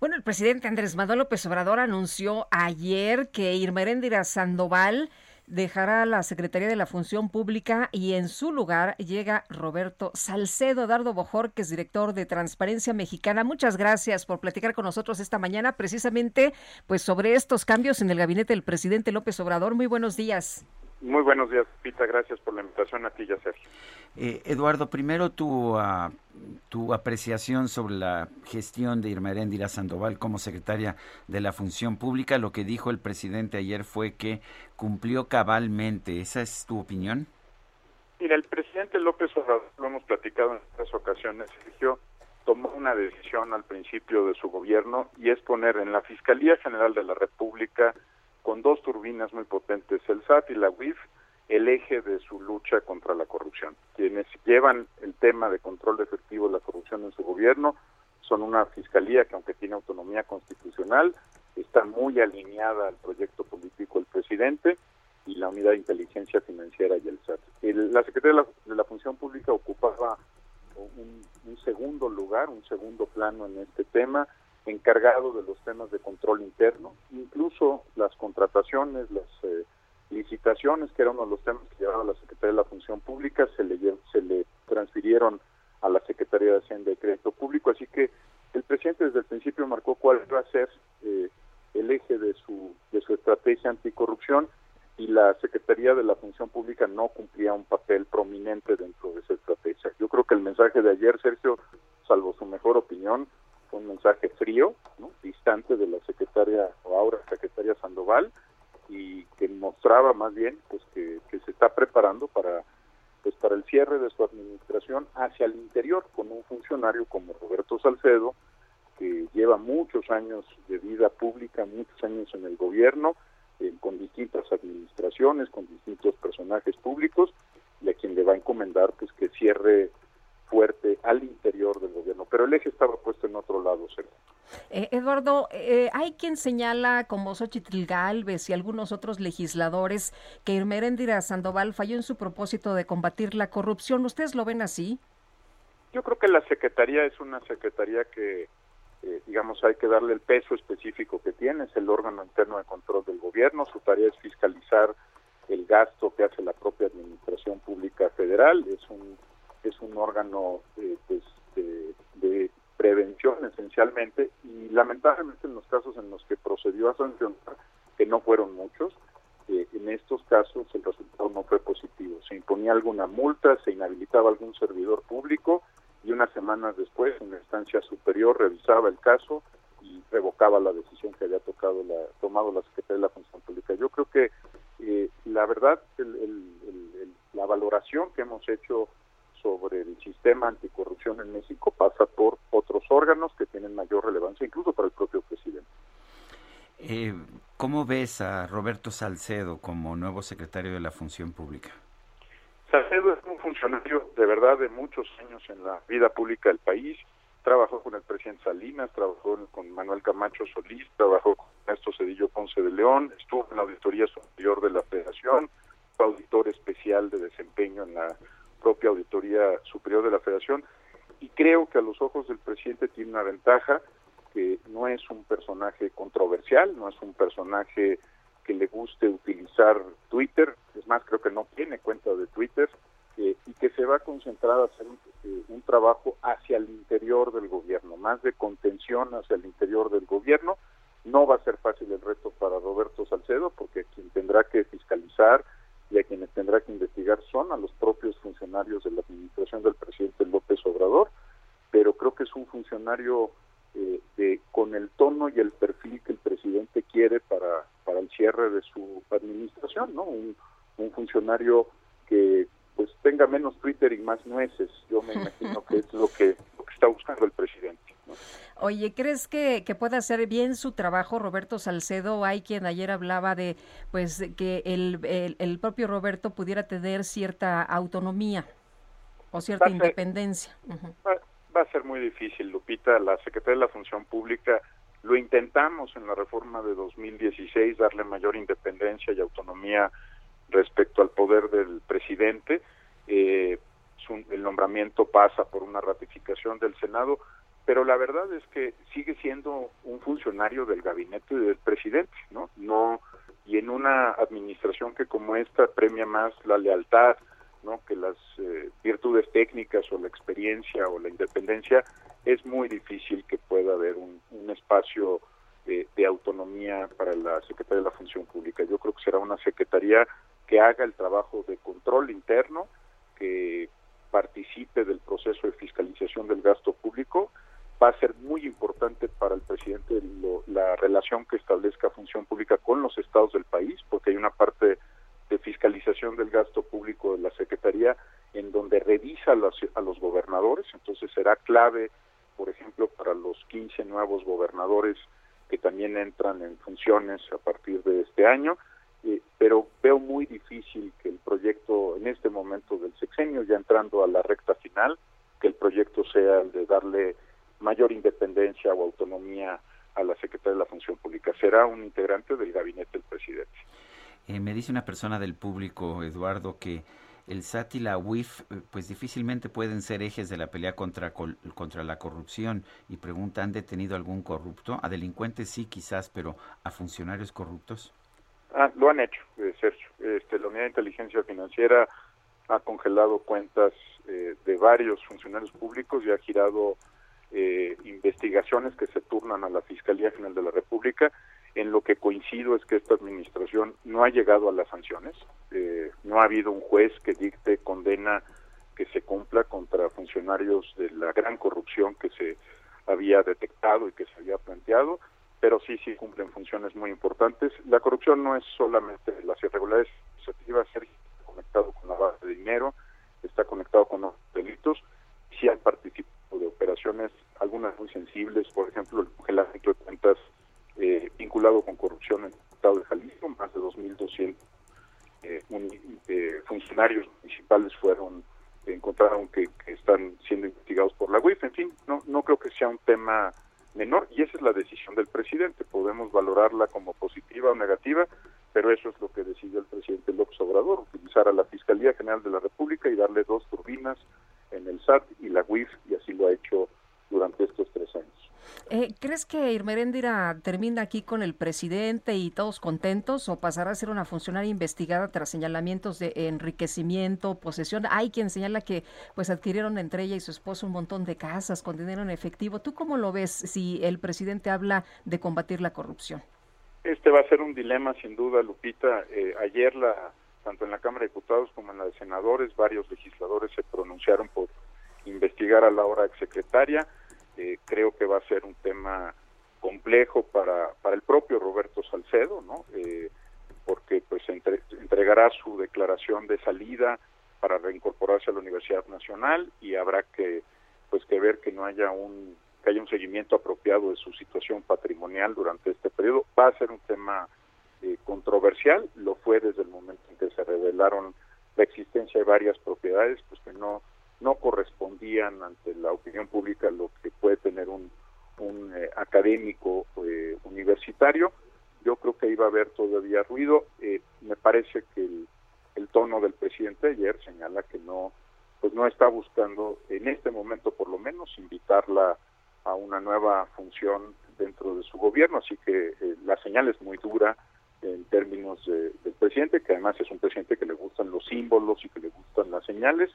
Bueno, el presidente Andrés Manuel López Obrador anunció ayer que Irma Heréndira Sandoval dejará la Secretaría de la Función Pública y en su lugar llega Roberto Salcedo Dardo Bojor, que es director de Transparencia Mexicana. Muchas gracias por platicar con nosotros esta mañana precisamente pues sobre estos cambios en el gabinete del presidente López Obrador. Muy buenos días. Muy buenos días, Pita. Gracias por la invitación a ti y a Sergio. Eh, Eduardo, primero tu, uh, tu apreciación sobre la gestión de Irma Heréndira Sandoval como secretaria de la Función Pública. Lo que dijo el presidente ayer fue que cumplió cabalmente. ¿Esa es tu opinión? Mira, el presidente López Obrador, lo hemos platicado en estas ocasiones, Sergio, tomó una decisión al principio de su gobierno y es poner en la Fiscalía General de la República con dos turbinas muy potentes, el SAT y la UIF, el eje de su lucha contra la corrupción. Quienes llevan el tema de control efectivo de la corrupción en su gobierno son una fiscalía que aunque tiene autonomía constitucional, está muy alineada al proyecto político del presidente y la unidad de inteligencia financiera y el SAT. la Secretaría de la, Función Pública ocupaba un, un segundo lugar, un segundo plano en este tema, encargado de los temas de control interno, incluso las contrataciones, las eh, licitaciones, que era uno de los temas que llevaba la Secretaría de la Función Pública, se le, se le transfirieron a la Secretaría de Hacienda y Crédito Público, así que el presidente desde el principio marcó cuál iba a ser eh, el eje de su, de su estrategia anticorrupción y la Secretaría de la Función Pública no cumplía un papel prominente dentro de esa estrategia. Yo creo que el mensaje de ayer, Sergio, salvo su mejor opinión, fue un mensaje frío, distante de la secretaria o ahora secretaria Sandoval mostraba más bien pues que, se está preparando para pues para el cierre de su administración hacia el interior con un funcionario como Roberto Salcedo que lleva muchos años de vida pública, muchos años en el gobierno, eh, con distintas administraciones, con distintos personajes públicos, y a quien le va a encomendar pues que cierre fuerte al interior del gobierno, pero el eje estaba puesto en otro lado, Sergio. Eh, Eduardo, eh, hay quien señala, como Xochitl Galvez y algunos otros legisladores, que Irmerendira Sandoval falló en su propósito de combatir la corrupción. ¿Ustedes lo ven así? Yo creo que la Secretaría es una Secretaría que, eh, digamos, hay que darle el peso específico que tiene, es el órgano interno de control del gobierno, su tarea es fiscalizar el gasto que hace la propia Administración Pública Federal, es un es un órgano eh, pues, de, prevención esencialmente y lamentablemente en los casos en los que procedió a sancionar, que no fueron muchos, eh, en estos casos el resultado no fue positivo. Se imponía alguna multa, se inhabilitaba algún servidor público y unas semanas después una instancia superior revisaba el caso y revocaba la decisión que había tocado la, tomado la Secretaría de la Función Pública. Yo creo que eh, la verdad, la valoración que hemos hecho sobre el sistema anticorrupción en México pasa por otros órganos que tienen mayor relevancia, incluso para el propio presidente. Eh, ¿Cómo ves a Roberto Salcedo como nuevo secretario de la Función Pública? Salcedo es un funcionario de verdad de muchos años en la vida pública del país. Trabajó con el presidente Salinas, trabajó con Manuel Camacho Solís, trabajó con Ernesto Cedillo Ponce de León, estuvo en la Auditoría Superior de la Federación, fue auditor especial de desempeño en la propia Auditoría Superior de la Federación y creo que a los ojos del presidente tiene una ventaja que no es un personaje controversial, no es un personaje que le guste utilizar Twitter, es más, creo que no tiene cuenta de Twitter, eh, y que se va a concentrar a hacer eh, un trabajo hacia el interior del gobierno, más de contención hacia el interior del gobierno. No va a ser fácil el reto para Roberto Salcedo, porque quien tendrá que fiscalizar, y a quienes tendrá que investigar son a los propios funcionarios de la administración del presidente López Obrador, pero creo que es un funcionario eh, de, con el tono y el perfil que el presidente quiere para, para el cierre de su administración, ¿no? Un, funcionario que pues tenga menos Twitter y más nueces. Yo me imagino que es lo que, está buscando el presidente. Oye, ¿crees que, que puede hacer bien su trabajo Roberto Salcedo? Hay quien ayer hablaba de pues que el, el, propio Roberto pudiera tener cierta autonomía o cierta independencia. va, a ser muy difícil, Lupita. La Secretaría de la Función Pública lo intentamos en la reforma de 2016, darle mayor independencia y autonomía respecto al poder del presidente. Eh, el nombramiento pasa por una ratificación del Senado, pero la verdad es que sigue siendo un funcionario del gabinete del presidente, ¿no? No y en una administración que como esta premia más la lealtad, ¿no? Que las eh, virtudes técnicas o la experiencia o la independencia es muy difícil que pueda haber un, espacio de, de, autonomía para la Secretaría de la Función Pública. Yo creo que será una secretaría que haga el trabajo de control interno, que participe del proceso de fiscalización del gasto público. Va a ser muy importante para el presidente la relación que establezca función pública con los estados del país, porque hay una parte de fiscalización del gasto público de la Secretaría en donde revisa a los gobernadores, entonces será clave por ejemplo, para los 15 nuevos gobernadores que también entran en funciones a partir de este año, eh, pero veo muy difícil que el proyecto en este momento del sexenio, ya entrando a la recta final, que el proyecto sea el de darle mayor independencia o autonomía a la Secretaría de la Función Pública. Será un integrante del gabinete del presidente. Eh, me dice una persona del público, Eduardo, que el SAT y la UIF pues difícilmente pueden ser ejes de la pelea contra, contra la corrupción y pregunta, ¿han detenido algún corrupto? A delincuentes sí quizás, pero ¿a funcionarios corruptos? Ah, lo han hecho, eh, Sergio. Este, la Unidad de Inteligencia Financiera ha congelado cuentas eh, de varios funcionarios públicos y ha girado investigaciones que se turnan a la Fiscalía General de la República en lo que coincido es que esta administración no ha llegado a las sanciones, eh, no ha habido un juez que dicte condena que se cumpla contra funcionarios de la gran corrupción que se había detectado y que se había planteado, pero sí, sí cumplen funciones muy importantes. La corrupción no es solamente las irregularidades administrativas, está conectado con la base de dinero, está conectado con los delitos, sí han participado de operaciones, algunas muy sensibles, por ejemplo, el congelamiento de cuentas eh, vinculado con corrupción en el Estado de Jalisco, más de 2.200 eh, eh, funcionarios municipales fueron encontraron que, están siendo investigados por la UIF. En fin, no, no creo que sea un tema menor y esa es la decisión del presidente. Podemos valorarla como positiva o negativa, pero eso es lo que decidió el presidente López Obrador, utilizar a la Fiscalía General de la República y darle dos turbinas en el SAT y la UIF, y así lo ha hecho durante estos tres años. Eh, ¿Crees que Irmeréndira termina aquí con el presidente y todos contentos o pasará a ser una funcionaria investigada tras señalamientos de enriquecimiento, posesión? Hay quien señala que pues adquirieron entre ella y su esposo un montón de casas con dinero en efectivo. ¿Tú cómo lo ves si el presidente habla de combatir la corrupción? Este va a ser un dilema sin duda, Lupita. Eh, ayer la tanto en la Cámara de Diputados como en la de Senadores, varios legisladores se pronunciaron por investigar a la hora exsecretaria eh, creo que va a ser un tema complejo para, para el propio Roberto Salcedo, ¿no? Eh, porque pues entregará su declaración de salida para reincorporarse a la Universidad Nacional y habrá que pues que ver que no haya un que haya un seguimiento apropiado de su situación patrimonial durante este periodo va a ser un tema eh, controversial lo fue desde el momento en que se revelaron la existencia de varias propiedades pues que no no correspondían ante la opinión pública lo que puede tener un, eh, académico eh, universitario. Yo creo que iba a haber todavía ruido. Eh, me parece que el, el, tono del presidente ayer señala que no, pues no está buscando, en este momento por lo menos, invitarla a una nueva función dentro de su gobierno. Así que la señal es muy dura en términos del presidente, que además es un presidente que le gustan los símbolos y que le gustan las señales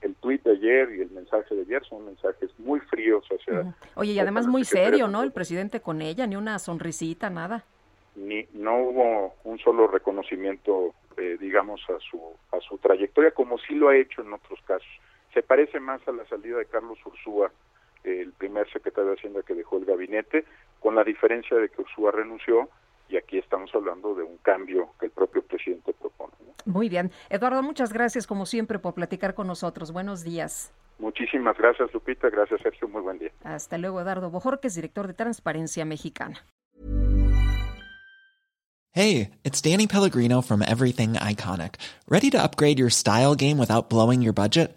el tuit de ayer y el mensaje de ayer son mensajes muy fríos hacia... Oye, y además muy serio, ¿no? El presidente con ella, ni una sonrisita, nada. Ni, no hubo un solo reconocimiento, eh, digamos, a su, a su trayectoria, como sí lo ha hecho en otros casos. Se parece más a la salida de Carlos Ursúa, el primer secretario de Hacienda que dejó el gabinete, con la diferencia de que Ursúa renunció y aquí estamos hablando de un cambio que el propio presidente propone. Muy bien. Eduardo, muchas gracias como siempre por platicar con nosotros. Buenos días. Muchísimas gracias, Lupita. Gracias, Sergio. Muy buen día. Hasta luego, Eduardo Bojorquez, director de Transparencia Mexicana. Hey, it's Danny Pellegrino from Everything Iconic. ¿Ready to upgrade your style game without blowing your budget?